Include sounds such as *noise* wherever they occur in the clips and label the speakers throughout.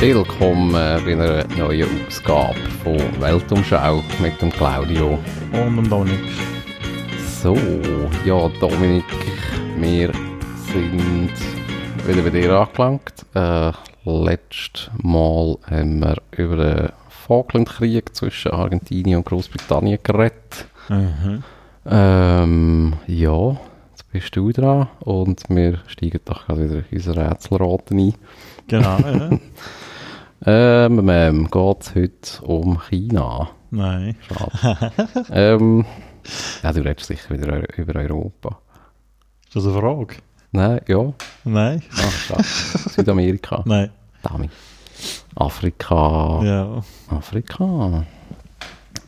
Speaker 1: Willkommen bei einer neuen Ausgabe von Weltumschau mit dem Claudio.
Speaker 2: Und dem Dominik.
Speaker 1: So, ja Dominik, wir sind wieder bei dir angelangt. Äh, letztes Mal haben wir über den Falklandkrieg zwischen Argentinien und Großbritannien geredet.
Speaker 2: Mhm.
Speaker 1: Ähm, ja, jetzt bist du dran und wir steigen doch gerade wieder in unser Rätselraten ein.
Speaker 2: Genau, ja. *laughs*
Speaker 1: Ähm, ähm geht es heute um China?
Speaker 2: Nein.
Speaker 1: Schade. *laughs* ähm, ja, du redest sicher wieder über Europa.
Speaker 2: Ist das eine Frage?
Speaker 1: Nein, ja.
Speaker 2: Nein.
Speaker 1: Ah, schade. Südamerika. *laughs*
Speaker 2: Nein.
Speaker 1: Damit. Afrika.
Speaker 2: Ja.
Speaker 1: Afrika.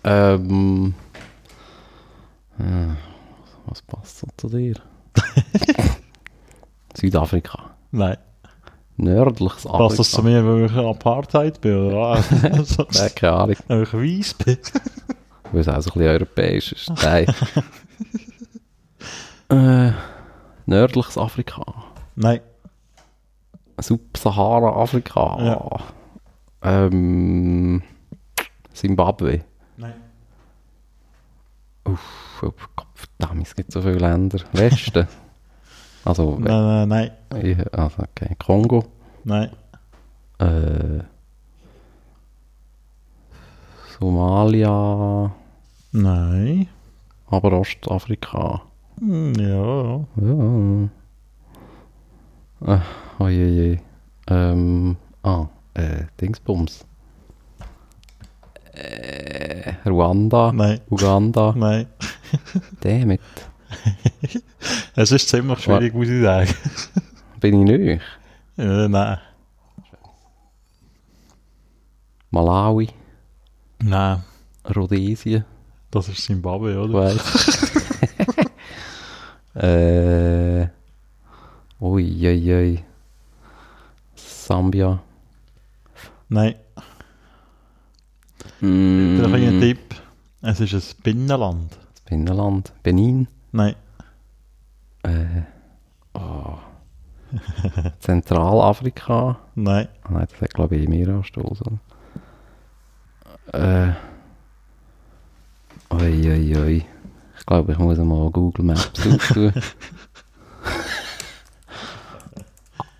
Speaker 1: Ähm. äh, Was passt so zu dir? *laughs* Südafrika.
Speaker 2: Nein.
Speaker 1: Nördliches Afrika.
Speaker 2: Passt das zu mir, weil ich Apartheid bin? Oder?
Speaker 1: Nein, *laughs* keine Ahnung. *laughs*
Speaker 2: Weil ich weiss bin?
Speaker 1: Weil es auch so ein bisschen europäisch ist. Nein. *laughs* äh, nördliches Afrika.
Speaker 2: Nein.
Speaker 1: Subsahara-Afrika.
Speaker 2: Ja.
Speaker 1: Ähm, Zimbabwe.
Speaker 2: Nein.
Speaker 1: Uff, oh verdammt, es gibt so viele Länder. Westen. Also,
Speaker 2: Nein, nein, nein.
Speaker 1: ja, also, okay. Kongo.
Speaker 2: Nein.
Speaker 1: Äh, Somalia.
Speaker 2: Nein.
Speaker 1: Aber Ostafrika.
Speaker 2: Hm, Ja.
Speaker 1: Ja. Äh, ojeje. Ähm, ah, äh, Dingsbums. Äh, Ruanda.
Speaker 2: Nein.
Speaker 1: Uganda.
Speaker 2: Nein.
Speaker 1: Damit. *laughs*
Speaker 2: Es ist ziemlich schwierig, muss ich sagen.
Speaker 1: Bin ich nicht. *laughs*
Speaker 2: Ja, nein.
Speaker 1: Malawi.
Speaker 2: Nein.
Speaker 1: Rhodesien.
Speaker 2: Das ist Zimbabwe, oder?
Speaker 1: weiss. *laughs* äh. Ui, ui, ui. Sambia.
Speaker 2: Nein.
Speaker 1: Mm,
Speaker 2: einen Tipp. Es ist ein Binnenland.
Speaker 1: Das Binnenland. Benin.
Speaker 2: Nein.
Speaker 1: Äh. Oh. *laughs* Zentralafrika.
Speaker 2: Nein.
Speaker 1: Nein, das hat glaube ich mehr anstoßen. Äh. Ui, ui, ui. Ich glaube, ich muss mal Google Maps suchen. *laughs*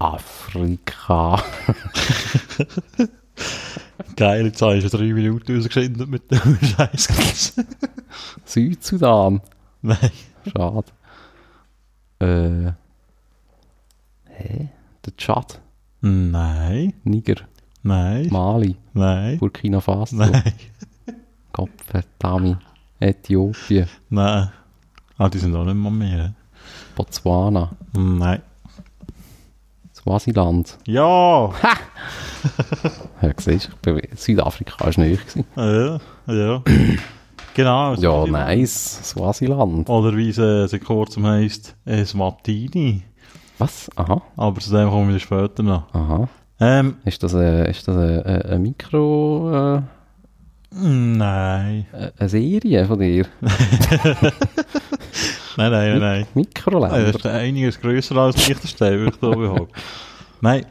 Speaker 1: Afrika. *laughs*
Speaker 2: Geil, jetzt habe ich schon drei Minuten rausgeschnitten mit dem Scheiß.
Speaker 1: Südsudan.
Speaker 2: Nein.
Speaker 1: Schade. Äh. Hä? Der Tschad.
Speaker 2: Nein.
Speaker 1: Niger.
Speaker 2: Nein.
Speaker 1: Mali.
Speaker 2: Nein.
Speaker 1: Burkina Faso.
Speaker 2: Nein. *laughs*
Speaker 1: Verdammt. Äthiopien.
Speaker 2: Nein. Ah, die sind auch nicht mal mehr.
Speaker 1: Botswana.
Speaker 2: Nein.
Speaker 1: Swasiland. *laughs*
Speaker 2: Ja!
Speaker 1: Ja, siehst du, Südafrika war nicht. *clears throat*
Speaker 2: Ja, ja. Genau.
Speaker 1: Ja, nice. Swasiland.
Speaker 2: Oder wie es äh, seit kurzem heisst, Eswatini.
Speaker 1: Was? Aha.
Speaker 2: Aber zu dem kommen wir später noch.
Speaker 1: Aha.
Speaker 2: Ähm,
Speaker 1: Ist das eine, ist das eine, eine Mikro... Äh,
Speaker 2: nein.
Speaker 1: eine Serie von dir? *laughs*
Speaker 2: Nein, nein, nein, nein.
Speaker 1: Mikroländer?
Speaker 2: Das ist einiges grösser als Liechtenstein, würde ich da behaupten. Nein.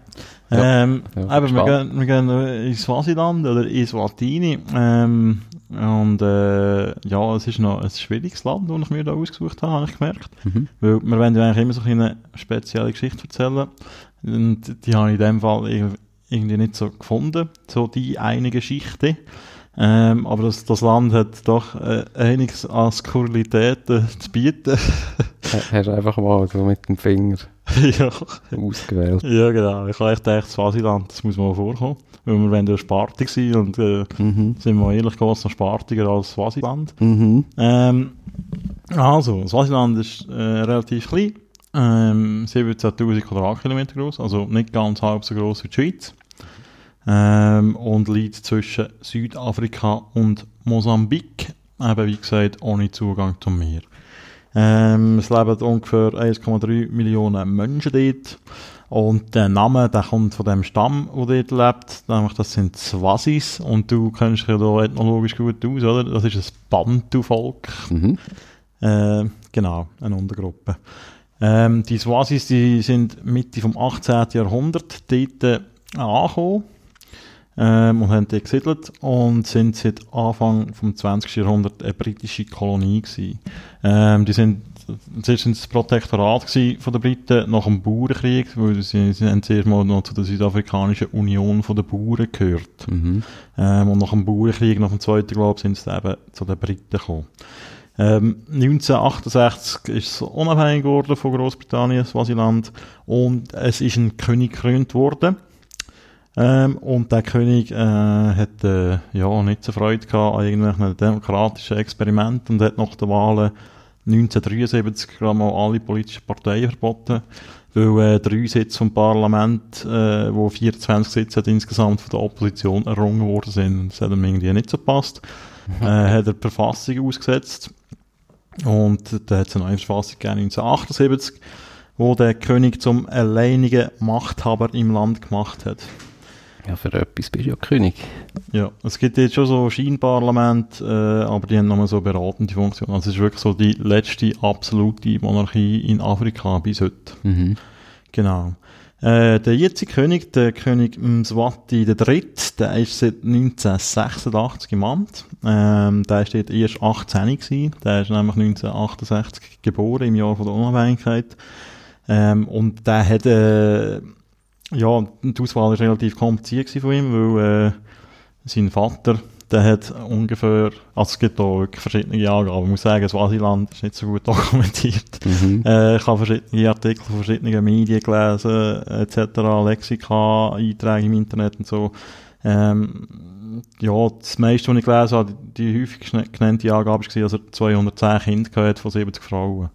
Speaker 1: Ja.
Speaker 2: Ähm,
Speaker 1: Ja,
Speaker 2: aber wir gehen, wir gehen äh, in Swasiland oder in Swatini. Ähm, und äh, ja, es ist noch ein schwieriges Land, das ich mir da ausgesucht habe, habe ich gemerkt.
Speaker 1: Mhm.
Speaker 2: Weil wir wollen ja eigentlich immer so eine spezielle Geschichte erzählen. Und die habe ich in dem Fall irg- irgendwie nicht so gefunden, so die eine Geschichte. Ähm, aber das, das Land hat doch äh, einiges an Skurrilitäten zu bieten.
Speaker 1: Ha- Hast du einfach mal so mit dem Finger *laughs*
Speaker 2: ja.
Speaker 1: ausgewählt.
Speaker 2: Ja, genau. Ich habe echt gedacht, Swasiland, das muss mal vorkommen. Weil wir wollen ja spartig sein und äh,
Speaker 1: Mhm.
Speaker 2: sind wir ehrlich gesagt noch spartiger als Swasiland.
Speaker 1: Mhm.
Speaker 2: Ähm, also, Swasiland ist äh, relativ klein. Ähm, 17.000 Quadratkilometer groß, also nicht ganz halb so groß wie die Schweiz. Ähm, und liegt zwischen Südafrika und Mosambik. Eben, wie gesagt, ohne Zugang zum Meer. Ähm, es leben ungefähr 1,3 Millionen Menschen dort. Und der Name, der kommt von dem Stamm, der dort lebt, nämlich das sind Swazis. Und du kennst dich ja da ethnologisch gut aus, oder? Das ist ein Bantu-Volk.
Speaker 1: Mhm.
Speaker 2: Äh, genau, eine Untergruppe. Ähm, die Swazis, die sind Mitte vom 18. Jahrhundert dort angekommen. Ähm, und haben dort gesiedelt und sind seit Anfang vom 20. Jahrhundert eine britische Kolonie gewesen. Ähm, die sind zuerst sind das Protektorat von den Briten nach dem Bauernkrieg, weil sie, sie haben zuerst mal noch zu der Südafrikanischen Union von den Bauern gehört.
Speaker 1: Mhm.
Speaker 2: Ähm, und nach dem Bauernkrieg, nach dem Zweiten, glaube sind sie eben zu den Briten gekommen. Ähm, 1968 ist es unabhängig geworden von Großbritannien, Swasiland, und es ist ein König gekrönt worden. Ähm, und der König äh, hat äh, ja nicht so Freude gehabt an irgendwelchen demokratischen Experimenten und hat nach den Wahlen 1973 gerade mal alle politischen Parteien verboten, weil äh, drei Sitze vom Parlament, äh, wo 24 Sitze hat insgesamt von der Opposition errungen worden sind. Das hat ihm irgendwie nicht so gepasst. Äh, hat er die Verfassung ausgesetzt und da hat es eine neue Verfassung gegeben 1978, wo der König zum alleinigen Machthaber im Land gemacht hat.
Speaker 1: Ja, für etwas bist du ja König.
Speaker 2: Ja, es gibt jetzt schon so Scheinparlament, äh, aber die haben nochmal so beratende Funktion. Also es ist wirklich so die letzte absolute Monarchie in Afrika bis heute.
Speaker 1: Mhm.
Speaker 2: Genau. Äh, der jetzige König, der König Mswati III., der ist seit 1986 im Amt. Ähm, der ist dort erst 18 gewesen. Der ist nämlich 1968 geboren, im Jahr von der Unabhängigkeit. Ähm, und der hat, äh, ja, die Auswahl war relativ kompliziert von ihm, weil äh, sein Vater, der hat ungefähr, also es gibt wirklich verschiedene Angaben. Ich muss sagen, das Swasiland ist nicht so gut *laughs* dokumentiert.
Speaker 1: Mhm.
Speaker 2: Äh, ich habe verschiedene Artikel von verschiedenen Medien gelesen, etc., Lexika, Einträge im Internet und so. Ähm, ja, das meiste, was ich gelesen habe, die, die häufig genannte Angabe war, dass er 210 Kinder von 70 Frauen.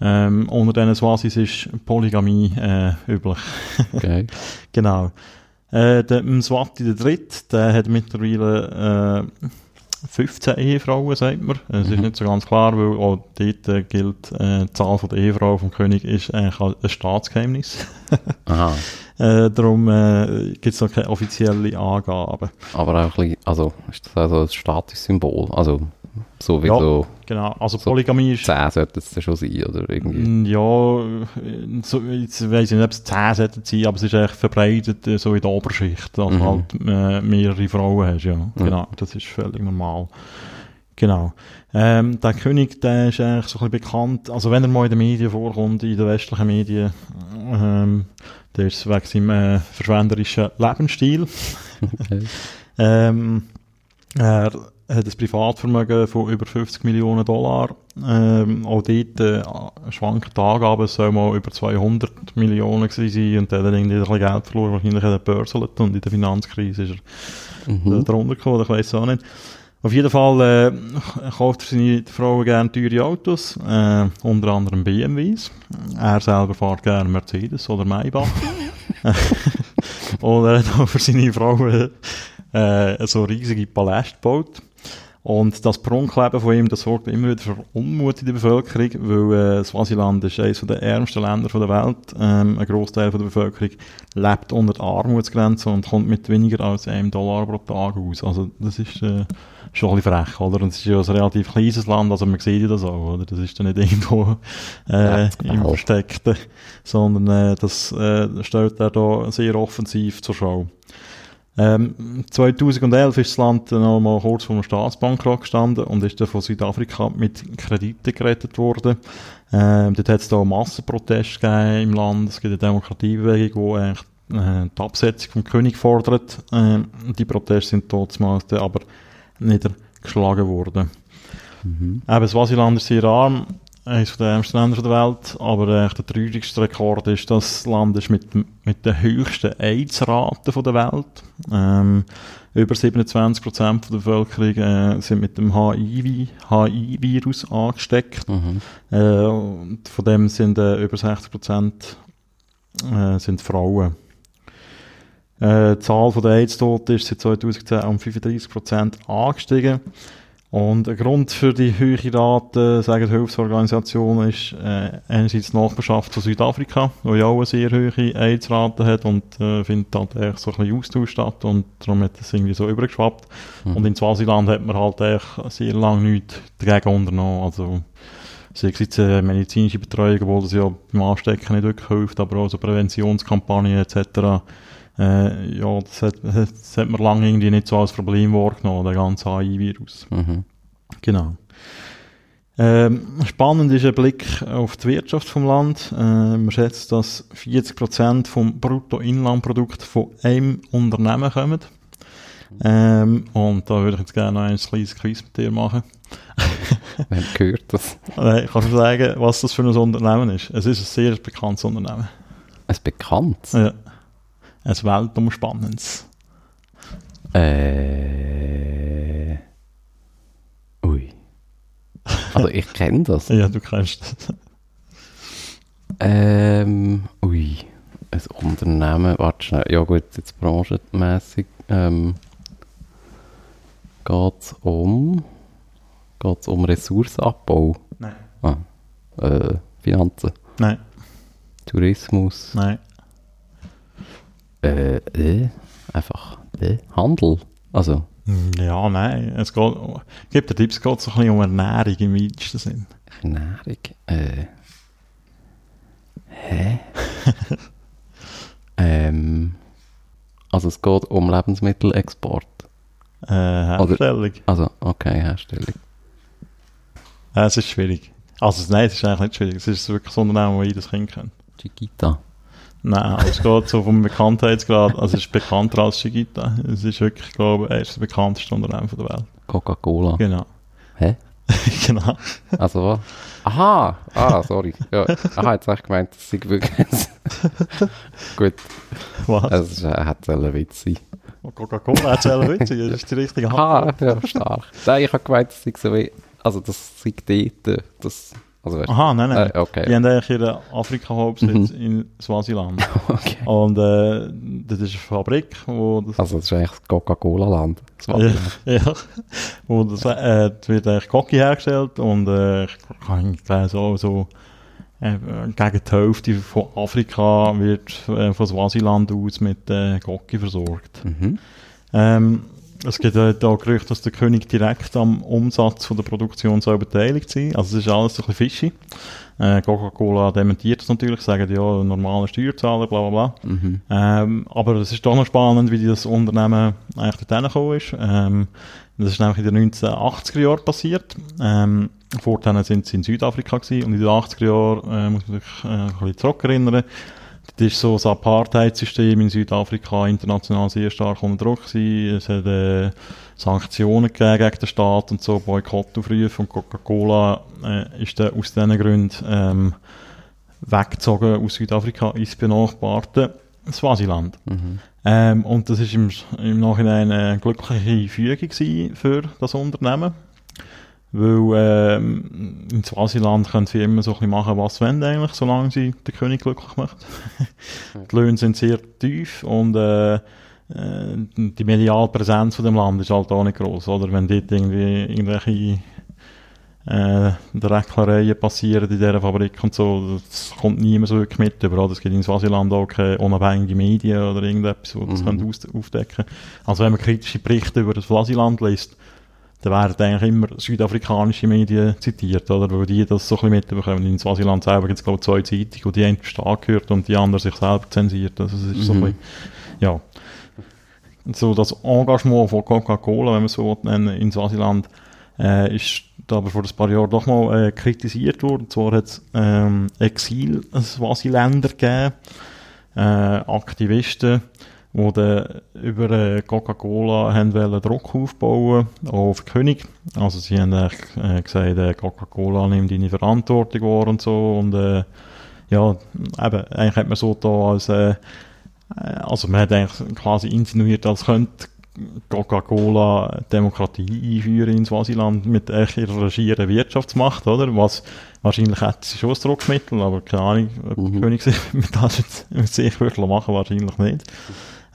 Speaker 2: Ähm, unter diesen Swasis ist Polygamie äh, üblich.
Speaker 1: Okay. *laughs*
Speaker 2: Genau. Äh, der Mswati der Dritte, der hat mittlerweile äh, 15 Ehefrauen, sagt man. Es ist
Speaker 1: Mhm.
Speaker 2: nicht so ganz klar, weil auch dort äh, gilt, äh, die Zahl der Ehefrauen vom König ist eigentlich ein Staatsgeheimnis. *laughs*
Speaker 1: Aha. *laughs*
Speaker 2: äh, darum äh, gibt es noch keine offiziellen Angaben.
Speaker 1: Aber auch ein bisschen, also ist das also ein Statussymbol? Also so wie
Speaker 2: Ja. Genau, also
Speaker 1: So
Speaker 2: Polygamie ist
Speaker 1: 10 sollte es schon sein, oder irgendwie.
Speaker 2: Mm, Ja, so, jetzt weiss ich nicht, ob es 10 sollten sein, aber es ist echt verbreitet, äh, so in der Oberschicht, dass
Speaker 1: Mhm.
Speaker 2: du halt äh, mehrere Frauen hast, ja. Genau, das ist völlig normal. Genau. Ähm, der König, der ist eigentlich so ein bisschen bekannt, also wenn er mal in den Medien vorkommt, in den westlichen Medien, ähm, der ist wegen seinem äh, verschwenderischen Lebensstil. *laughs*
Speaker 1: Okay. *laughs*
Speaker 2: Ähm, er hat ein Privatvermögen von über 50 Millionen Dollar. Ähm, auch dort äh, schwanken die Angaben, es soll mal über 200 Millionen gewesen sein und dann hat er irgendwie ein bisschen Geld verloren, wahrscheinlich hat er börselt und in der Finanzkrise ist er
Speaker 1: Mhm.
Speaker 2: darunter gekommen, ich weiß auch nicht. Auf jeden Fall äh, kauft er seine Frauen gerne teure Autos, äh, unter anderem BMWs. Er selber fährt gerne Mercedes oder Maybach. *laughs* *laughs* und er hat auch für seine Frauen äh, so riesige Paläste gebaut. Und das Prunkleben von ihm, das sorgt immer wieder für Unmut in der Bevölkerung, weil äh, Swasiland ist eines der ärmsten Länder der Welt. Ähm, ein Großteil der Bevölkerung lebt unter der Armutsgrenze und kommt mit weniger als einem Dollar pro Tag aus. Also das ist äh, schon ein bisschen frech, oder? Und es ist ja ein relativ kleines Land, also man sieht ja das auch, oder? Das ist dann nicht *laughs* irgendwo äh,
Speaker 1: Ja,
Speaker 2: im. Versteckten, sondern äh, das äh, stellt er da sehr offensiv zur Schau. Ähm, 2011 ist das Land noch mal kurz vor einem Staatsbankrott gestanden und ist dann von Südafrika mit Krediten gerettet worden. Ähm, dort hat es da Massenproteste gegeben im Land. Es gibt eine Demokratiebewegung, die eigentlich äh, die Absetzung vom König fordert. Ähm, die Proteste sind trotzdem dann aber niedergeschlagen worden.
Speaker 1: Mhm.
Speaker 2: Eben, Swasiland ist sehr arm, eines der ärmsten Länder der Welt, aber äh, der traurigste Rekord ist, dass das Land ist mit, mit der höchsten AIDS-Rate der Welt. Ähm, über 27% von der Bevölkerung äh, sind mit dem HIV HIV-Virus angesteckt.
Speaker 1: Mhm.
Speaker 2: Äh, und von dem sind äh, über 60% äh, sind Frauen. Äh, die Zahl der AIDS-Toten ist seit 2010 um 35% angestiegen. Und ein Grund für die hohe Rate, sagen die Hilfsorganisationen, ist äh, einerseits die Nachbarschaft von Südafrika, wo ja auch eine sehr hohe AIDS-Rate hat und äh, findet halt echt so ein bisschen Austausch statt und darum hat es irgendwie so übergeschwappt.
Speaker 1: Mhm.
Speaker 2: Und in Swasiland hat man halt echt sehr lange nichts dagegen unternommen. Also, sei es jetzt äh, medizinische Betreuung, obwohl das ja beim Anstecken nicht wirklich hilft, aber auch so Präventionskampagnen etc. Äh, ja, das hat, das hat man lange irgendwie nicht so als Problem wahrgenommen, der ganze AI-Virus.
Speaker 1: Mhm.
Speaker 2: Genau. Ähm, spannend ist ein Blick auf die Wirtschaft vom Land. Äh, man schätzt, dass 40% vom Bruttoinlandprodukt von einem Unternehmen kommen. Ähm, und da würde ich jetzt gerne noch ein kleines Quiz mit dir machen. *laughs*
Speaker 1: Wer gehört das?
Speaker 2: Äh, kannst du sagen, was das für ein Unternehmen ist? Es ist ein sehr bekanntes Unternehmen.
Speaker 1: Ein bekanntes?
Speaker 2: Ja. Ein weltumspannendes.
Speaker 1: Äh. Ui. Also ich kenne das. *laughs*
Speaker 2: Ja, du kennst das.
Speaker 1: Ähm. Ui. Ein Unternehmen. Warte schnell. Ja gut, jetzt branchenmässig. Ähm. Geht es um. Geht es um Ressourcenabbau?
Speaker 2: Nein.
Speaker 1: Ah. Äh, Finanzen.
Speaker 2: Nein,
Speaker 1: Tourismus.
Speaker 2: nein.
Speaker 1: Äh, äh, einfach äh, Handel. Also,
Speaker 2: Ja, nein. Es geht, gibt dir Tipps, es geht so ein bisschen um Ernährung im weitesten Sinn.
Speaker 1: Ernährung. Äh. Hä? *laughs* ähm. Also es geht um Lebensmittelexport.
Speaker 2: Äh, Herstellung.
Speaker 1: Also, okay, Herstellung.
Speaker 2: Ja, es ist schwierig. Also, nein, es ist eigentlich nicht schwierig. Es ist wirklich so ein Unternehmen, wo jedes Kind kennt.
Speaker 1: Chiquita.
Speaker 2: Nein, also es geht so vom Bekanntheitsgrad. Also, es ist bekannter als Chiquita. Es ist wirklich, ich glaube, er ist das bekannteste Unternehmen der Welt.
Speaker 1: Coca-Cola.
Speaker 2: Genau.
Speaker 1: Hä? *laughs*
Speaker 2: genau.
Speaker 1: Also was? Aha! Ah, sorry. Ja. Aha, jetzt habe ich gemeint, das sei wirklich... *laughs* Gut,
Speaker 2: Was?
Speaker 1: es äh, hat ein Witz sein.
Speaker 2: Coca-Cola hat selber witzig. Das ist die richtige *laughs*
Speaker 1: Aha,
Speaker 2: Antwort.
Speaker 1: ja, stark. Nein, ich habe gemeint, das sei so wie... Also das sei dort, das... Also.
Speaker 2: Aha, nein, nein.
Speaker 1: Äh, okay.
Speaker 2: Die haben eigentlich ihren Afrika-Hauptsitz in Swasiland. *laughs*
Speaker 1: okay.
Speaker 2: Und äh, das ist eine Fabrik, wo das
Speaker 1: Also das ist eigentlich das Coca-Cola-Land. *laughs*
Speaker 2: Ja, ja. wo das, äh, wird eigentlich Cocky hergestellt und äh, ich kann gelesen, so, so äh, gegen die Hälfte von Afrika wird äh, von Swasiland aus mit äh, Cocky versorgt.
Speaker 1: Mhm.
Speaker 2: Ähm, es gibt äh, da Gerüchte, dass der König direkt am Umsatz von der Produktion soll beteiligt sein. Also es ist alles so ein bisschen fishy. Äh, Coca-Cola dementiert das natürlich, sagen ja, normale Steuerzahler, bla bla bla.
Speaker 1: Mhm.
Speaker 2: Ähm, aber es ist doch noch spannend, wie das Unternehmen eigentlich dorthin gekommen ist. Ähm, das ist nämlich in den 1980er Jahren passiert. Ähm, vorher sind sie in Südafrika gewesen und in den 80er Jahren, äh, muss man sich äh, ein bisschen zurückerinnern, das ist so das Apartheid-System in Südafrika international sehr stark unter Druck gewesen. Es hat äh, Sanktionen gegeben gegen den Staat und so, Boykottaufrufe und Coca-Cola äh, ist dann aus diesen Gründen ähm, weggezogen aus Südafrika ins benachbarte Swasiland.
Speaker 1: Mhm.
Speaker 2: Ähm, und das ist im, im Nachhinein eine glückliche Fügung für das Unternehmen. Weil ähm, in Swasiland können sie immer so ein bisschen machen, was sie wollen eigentlich, solange sie den König glücklich macht. die Löhne sind sehr tief und äh, äh, die mediale Präsenz von dem Land ist halt auch nicht groß, oder? Wenn dort irgendwie irgendwelche äh, Drecklereien passieren in dieser Fabrik und so, das kommt niemand so wirklich mit über. oder? Es gibt in Swasiland auch keine unabhängige Medien oder irgendetwas, die das
Speaker 1: Mhm.
Speaker 2: können aufdecken Also wenn man kritische Berichte über das Swasiland liest, dann werden eigentlich immer südafrikanische Medien zitiert, oder? Weil die das so ein bisschen mitbekommen. In Swasiland selber gibt es, glaube ich, zwei Zeitungen, und die eine stark gehört und die andere sich selber zensiert. Also es ist so ein
Speaker 1: Mhm.
Speaker 2: bisschen, ja. So das Engagement von Coca-Cola, wenn man so nennen, in Swasiland, äh, ist da aber vor ein paar Jahren doch mal äh, kritisiert worden. Und zwar hat es ähm, Exil-Swasiländer gegeben, äh, Aktivisten, die dann über äh, Coca-Cola wollen Druck aufbauen auch auf den König. Also sie haben äh, gesagt, äh, Coca-Cola nimmt deine Verantwortung wahr und so. Und äh, ja, eben, eigentlich hat man so da als, äh, äh, also man hat eigentlich quasi insinuiert, als könnte Coca-Cola Demokratie einführen in Swasiland mit ihrer regieren Wirtschaftsmacht, oder? Was wahrscheinlich hat sie schon ein Druckmittel, aber keine Ahnung, ob
Speaker 1: Mhm.
Speaker 2: König *laughs* mit das jetzt mit sich wirklich machen, wahrscheinlich nicht.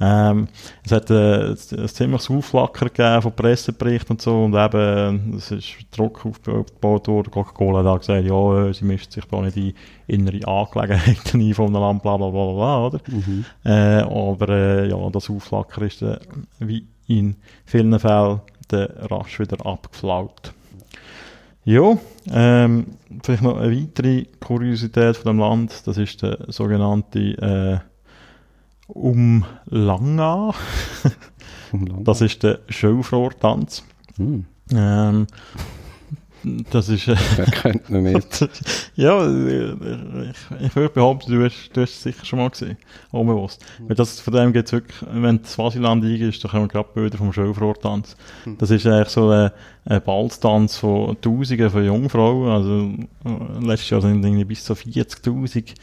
Speaker 2: Ähm, es hat äh, ein ziemliches Aufflackern gegeben von Presseberichten und so und eben, es ist Druck aufgebaut worden. Coca-Cola hat auch gesagt, ja, äh, sie mischt sich da nicht in innere Angelegenheiten *laughs* ein von einem Land, bla bla bla bla, oder?
Speaker 1: Mhm.
Speaker 2: Äh, aber äh, ja, das Aufflackern ist äh, wie in vielen Fällen dann rasch wieder abgeflaut. Ja, ähm, vielleicht noch eine weitere Kuriosität von dem Land, das ist der sogenannte um Langa. Das ist der Showfloor-Tanz.
Speaker 1: Hm.
Speaker 2: Ähm, das ist... Äh,
Speaker 1: Wer könnte ihn nicht? *laughs*
Speaker 2: ja, ich, ich würde behaupten, du hast, du hast es sicher schon mal gesehen. Unbewusst. Weil das, von dem geht es wirklich, wenn das Swasiland eingehst, dann kommen gerade Bilder vom Showfloor-Tanz. Das ist eigentlich so ein, ein Balztanz von Tausenden von Jungfrauen. Also, äh, letztes Jahr sind irgendwie bis zu 40.000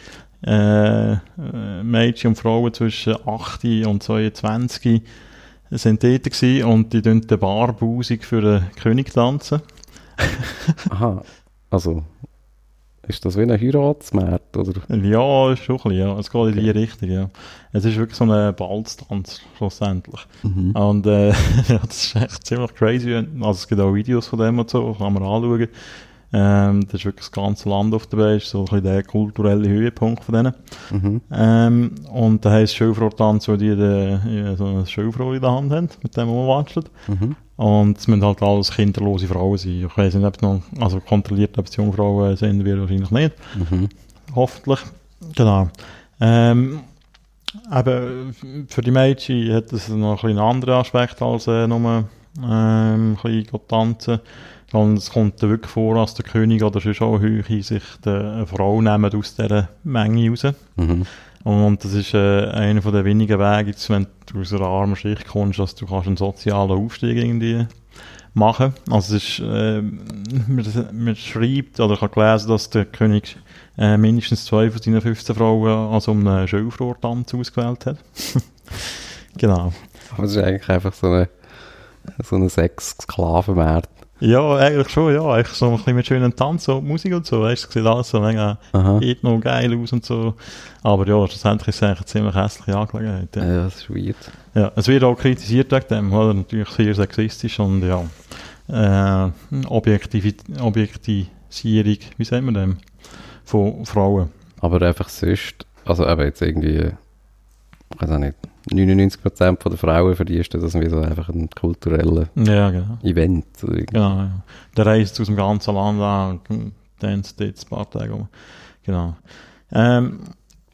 Speaker 2: äh, äh, Mädchen und Frauen zwischen 8 und 22 sind dort gewesen und die tanzen barbusig für den König tanzen. *laughs*
Speaker 1: Aha, also ist das wie ein Heiratsmarkt, oder?
Speaker 2: Ja, schon ein bisschen, ja. Es geht in die Richtung, ja. Es ist wirklich so ein Balztanz, schlussendlich.
Speaker 1: Mhm.
Speaker 2: Und äh, *laughs* ja, das ist echt ziemlich crazy. Also es gibt auch Videos von dem und so, kann man anschauen. Ähm, das ist wirklich das ganze Land auf Welt, ist so ein bisschen der kulturelle Höhepunkt von denen.
Speaker 1: Mhm.
Speaker 2: Ähm, und da heisst Schulfrau-Tanz, weil die äh, so eine Schulfrau in der Hand haben, mit dem man watschelt.
Speaker 1: Mhm.
Speaker 2: Und es müssen halt alles kinderlose Frauen sein. Ich weiss nicht, ob es noch, also kontrolliert, ob es Jungfrauen sind, wir wahrscheinlich nicht.
Speaker 1: Mhm.
Speaker 2: Hoffentlich. Genau. Ähm, eben, für die Mädchen hat es noch ein einen anderen Aspekt als äh, nur ähm, ein bisschen tanzen. Sondern es kommt dann wirklich vor, dass der König oder sonst auch Höhe sich eine Frau nehmen aus dieser Menge raus.
Speaker 1: Mhm.
Speaker 2: Und das ist äh, einer von den wenigen Wege, jetzt, wenn du aus einer armen Schicht kommst, dass du kannst einen sozialen Aufstieg irgendwie machen. Also es ist, äh, man, man schreibt, oder ich habe gelesen, dass der König äh, mindestens zwei von seinen 15 Frauen als um einen Schulfrohrtanz ausgewählt hat. *laughs* genau.
Speaker 1: Aber es ist eigentlich einfach so eine, so eine Sex-Sklavenmarkt.
Speaker 2: Ja, eigentlich schon, ja. Eigentlich so ein bisschen mit schönen Tanz und Musik und so. Weißt du, sieht alles so mega ethno geil aus und so. Aber ja, schlussendlich ist es eigentlich eine ziemlich hässliche Angelegenheit. Ja.
Speaker 1: Ja, das ist weird.
Speaker 2: Ja, es wird auch kritisiert wegen dem, oder? Natürlich sehr sexistisch und ja, äh, Objektivi Objektisierung, wie sagen wir dem, von Frauen.
Speaker 1: Aber einfach sonst, also eben jetzt irgendwie, weiß auch nicht, 99% von der Frauen, für die ist das wie so einfach ein kultureller
Speaker 2: Ja, genau.
Speaker 1: Event.
Speaker 2: Genau, ja. Der reist aus dem ganzen Land an und tanzt dort ein paar Tage um. Genau. Ähm,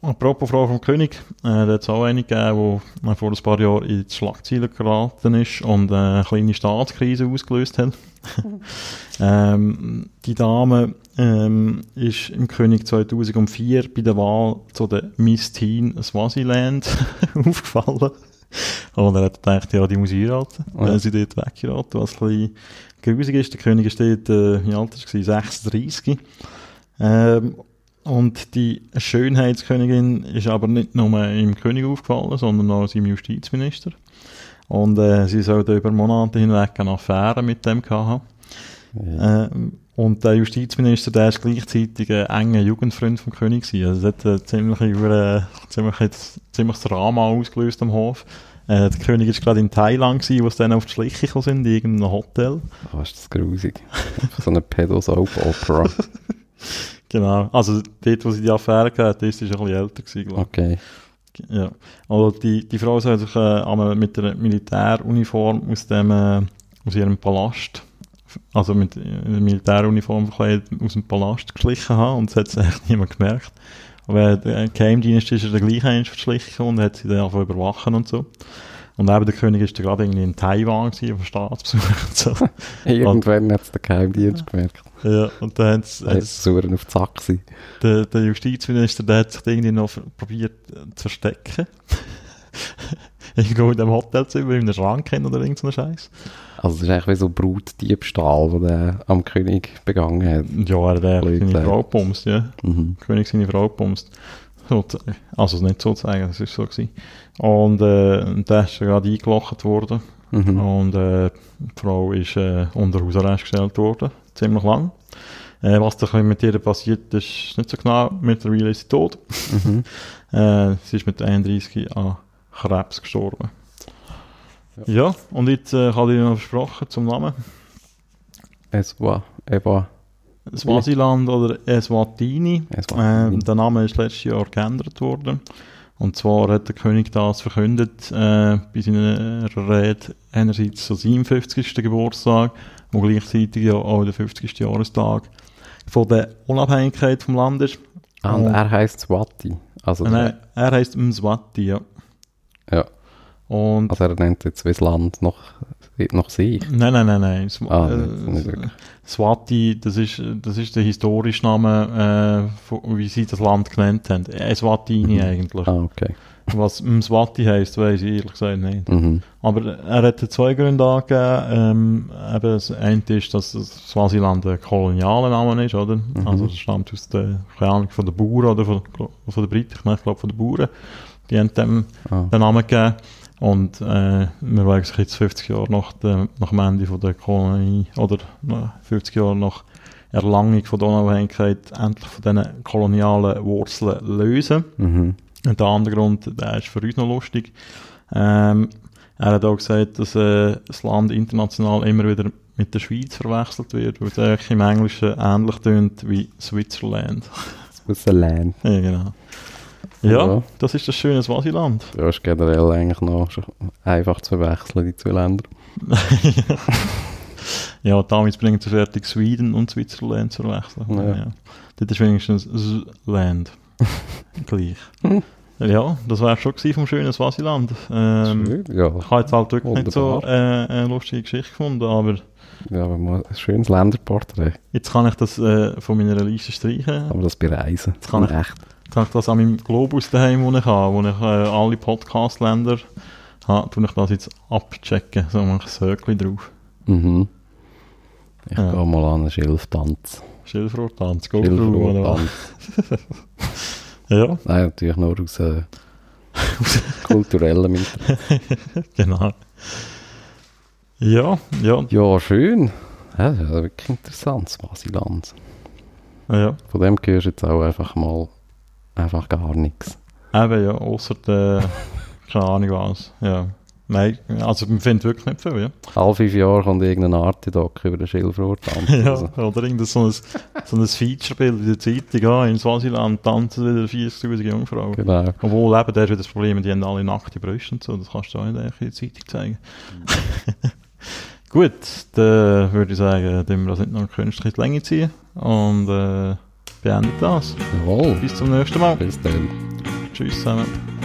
Speaker 2: apropos Frau vom König, äh, da hat es auch eine gegeben, die vor ein paar Jahren in die Schlagzeilen geraten ist und äh, eine kleine Staatskrise ausgelöst hat. *laughs* ähm, die Dame ähm, ist im König 2004 bei der Wahl zu der Miss Teen Swaziland *laughs* aufgefallen. Und er hat gedacht, ja, die muss heiraten,
Speaker 1: Ja.
Speaker 2: weil sie dort wegheiraten, was ein bisschen grusig ist. Der König ist dort, äh, wie alt ist er? 36. Ähm, und die Schönheitskönigin ist aber nicht nur im König aufgefallen, sondern auch seinem Justizminister. Und äh, sie soll über Monate hinweg eine Affäre mit dem haben.
Speaker 1: Ja.
Speaker 2: Ähm, und der Justizminister, der ist gleichzeitig ein enger Jugendfreund vom König gewesen. Also, es hat ein ziemlich, über, äh, ziemlich, ziemlich Drama ausgelöst am Hof. Äh, der König ist gerade in Thailand gewesen, wo sie dann auf die Schliche gekommen sind, in irgendeinem Hotel.
Speaker 1: Oh, ist das grusig. *laughs* so eine Pedo-Soap-Opera. *laughs*
Speaker 2: Genau. Also, dort, wo sie die Affäre gehabt hat, ist sie schon ein bisschen älter gewesen, glaube ich.
Speaker 1: Okay.
Speaker 2: Ja. Also die, die Frau soll sich äh, mit der Militäruniform aus dem, äh, aus ihrem Palast, also mit einer Militäruniform verkleidet, aus dem Palast geschlichen haben und das hat sie echt niemand gemerkt. Aber der Geheimdienst ist ja der gleiche eins verschlichen und hat sie dann einfach überwachen und so. Und eben der König ist gerade irgendwie in Taiwan gewesen, auf Staatsbesuch *laughs* so. *laughs*
Speaker 1: Irgendwann hat es der Geheimdienst gemerkt.
Speaker 2: ja, und dann
Speaker 1: Er
Speaker 2: hat's,
Speaker 1: ist so auf Sack gewesen.
Speaker 2: der, der Justizminister, der hat sich irgendwie noch probiert äh, zu verstecken. *laughs* Irgendwo in dem Hotelzimmer, in einem Schrank hin oder irgend so Scheiß.
Speaker 1: Also es ist eigentlich wie so Brutdiebstahl, den der am König begangen hat.
Speaker 2: Ja, er hat seine. Frau gepumst, ja.
Speaker 1: Mhm.
Speaker 2: König seine Frau gepumst. Also nicht sozusagen, das ist so gewesen. Und, äh, und der ist gerade eingelocht worden.
Speaker 1: Mhm.
Speaker 2: Und äh, die Frau ist äh, unter Hausarrest gestellt worden, ziemlich lang. Äh, was da mit ihr passiert ist, nicht so genau. Mittlerweile ist sie tot.
Speaker 1: Mhm. *laughs*
Speaker 2: Äh, sie ist mit 31 an Krebs gestorben. Ja, und jetzt äh, habe ich noch versprochen zum Namen.
Speaker 1: Es war, er war,
Speaker 2: Swasiland oder Eswatini.
Speaker 1: es war.
Speaker 2: Ähm, der Name ist letztes Jahr geändert worden. Und zwar hat der König das verkündet äh, bei seiner Rede einerseits zu seinem 50. Geburtstag, wo gleichzeitig ja auch der 50. Jahrestag von der Unabhängigkeit vom Land ist.
Speaker 1: Ah, und
Speaker 2: und-
Speaker 1: er heißt Swati. Also
Speaker 2: Nein, er heisst Mswati, ja.
Speaker 1: Ja.
Speaker 2: Und
Speaker 1: Also er nennt jetzt wie das Land noch, noch sich.
Speaker 2: Nein, nein, nein, nein. Sw
Speaker 1: Ah,
Speaker 2: äh. Swati, das ist, das ist der historische Name, äh, von, wie sie das Land genannt haben. Äh, Swatini
Speaker 1: Mhm.
Speaker 2: eigentlich.
Speaker 1: Ah, okay.
Speaker 2: Was Swati heisst, weiß ich ehrlich gesagt nicht.
Speaker 1: Mhm.
Speaker 2: Aber er hat zwei Gründe angegeben. Ähm, eben, das eine ist, dass das Swasiland ein kolonialer Name ist, oder?
Speaker 1: Mhm.
Speaker 2: Also, das stammt aus der, keine Ahnung, von den Bauern oder von, von den Briten, ich glaube von den Bauern. Die haben dem
Speaker 1: Ah.
Speaker 2: den Namen gegeben. Und äh, wir sich jetzt 50 Jahre nach, dem- nach dem Ende von der Kolonie oder nach 50 Jahre nach Erlangung von der Unabhängigkeit endlich von diesen kolonialen Wurzeln lösen.
Speaker 1: Mhm.
Speaker 2: Und der andere Grund, der ist für uns noch lustig. Ähm, er hat auch gesagt, dass äh, das Land international immer wieder mit der Schweiz verwechselt wird, weil es eigentlich im Englischen ähnlich tönt wie Switzerland.
Speaker 1: Switzerland.
Speaker 2: ja, genau. Ja,
Speaker 1: Ja.
Speaker 2: das ist das schöne Swasiland.
Speaker 1: Ja, ist generell eigentlich noch einfach zu verwechseln, die zwei Länder. *laughs*
Speaker 2: Ja, damit bringt es fertig, Sweden und Switzerland zu verwechseln.
Speaker 1: Ja.
Speaker 2: Ja. Das ist wenigstens Land. *laughs* Gleich. Ja, das wäre schon vom schönen Swasiland. Ähm,
Speaker 1: Schön, ja.
Speaker 2: ich habe jetzt halt wirklich nicht so
Speaker 1: Wunderbar.
Speaker 2: äh, eine lustige Geschichte gefunden, aber
Speaker 1: ja, aber mal ein schönes Länderporträt.
Speaker 2: jetzt kann ich das äh, von meiner Liste streichen.
Speaker 1: Aber das bereisen.
Speaker 2: Jetzt kann ich-
Speaker 1: echt.
Speaker 2: Ich das an meinem Globus daheim, wo ich habe, wo ich äh, alle Podcast-Länder habe, tue ich das jetzt abchecken. So mache ich ein Höckchen drauf.
Speaker 1: Mhm. Ich
Speaker 2: Ja.
Speaker 1: gehe mal an einen Schilftanz.
Speaker 2: Schilfrohrtanz, go?
Speaker 1: Schilfrohrtanz. *laughs*
Speaker 2: Ja,
Speaker 1: Nein, natürlich nur aus äh, kulturellem Interesse. *laughs*
Speaker 2: genau. Ja, ja,
Speaker 1: Ja, schön. Ja, das ist ja wirklich interessant, Swasiland.
Speaker 2: ja.
Speaker 1: Von dem hörst du jetzt auch einfach mal einfach gar nichts.
Speaker 2: Eben, ja, außer der, *laughs* keine Ahnung was. Ja. Nein, also man findet wirklich nicht viel, ja.
Speaker 1: Alle fünf Jahre kommt irgendeine Art Doc über den Schilfrohrtanz. *laughs*
Speaker 2: ja
Speaker 1: Also,
Speaker 2: oder irgendein so ein, so ein Featurebild in der Zeitung, ja, in Swasiland tanzen wieder 40'000 Jungfrauen.
Speaker 1: genau.
Speaker 2: Obwohl, eben, da ist wieder das Problem, die haben alle nackte Brüste und so, das kannst du auch nicht in der Zeitung zeigen. *laughs* Gut, dann würde ich sagen, dann wir das nicht noch künstlich in die Länge ziehen und äh, beenden das.
Speaker 1: Jawohl.
Speaker 2: Bis zum nächsten Mal.
Speaker 1: Bis dann.
Speaker 2: Tschüss zusammen.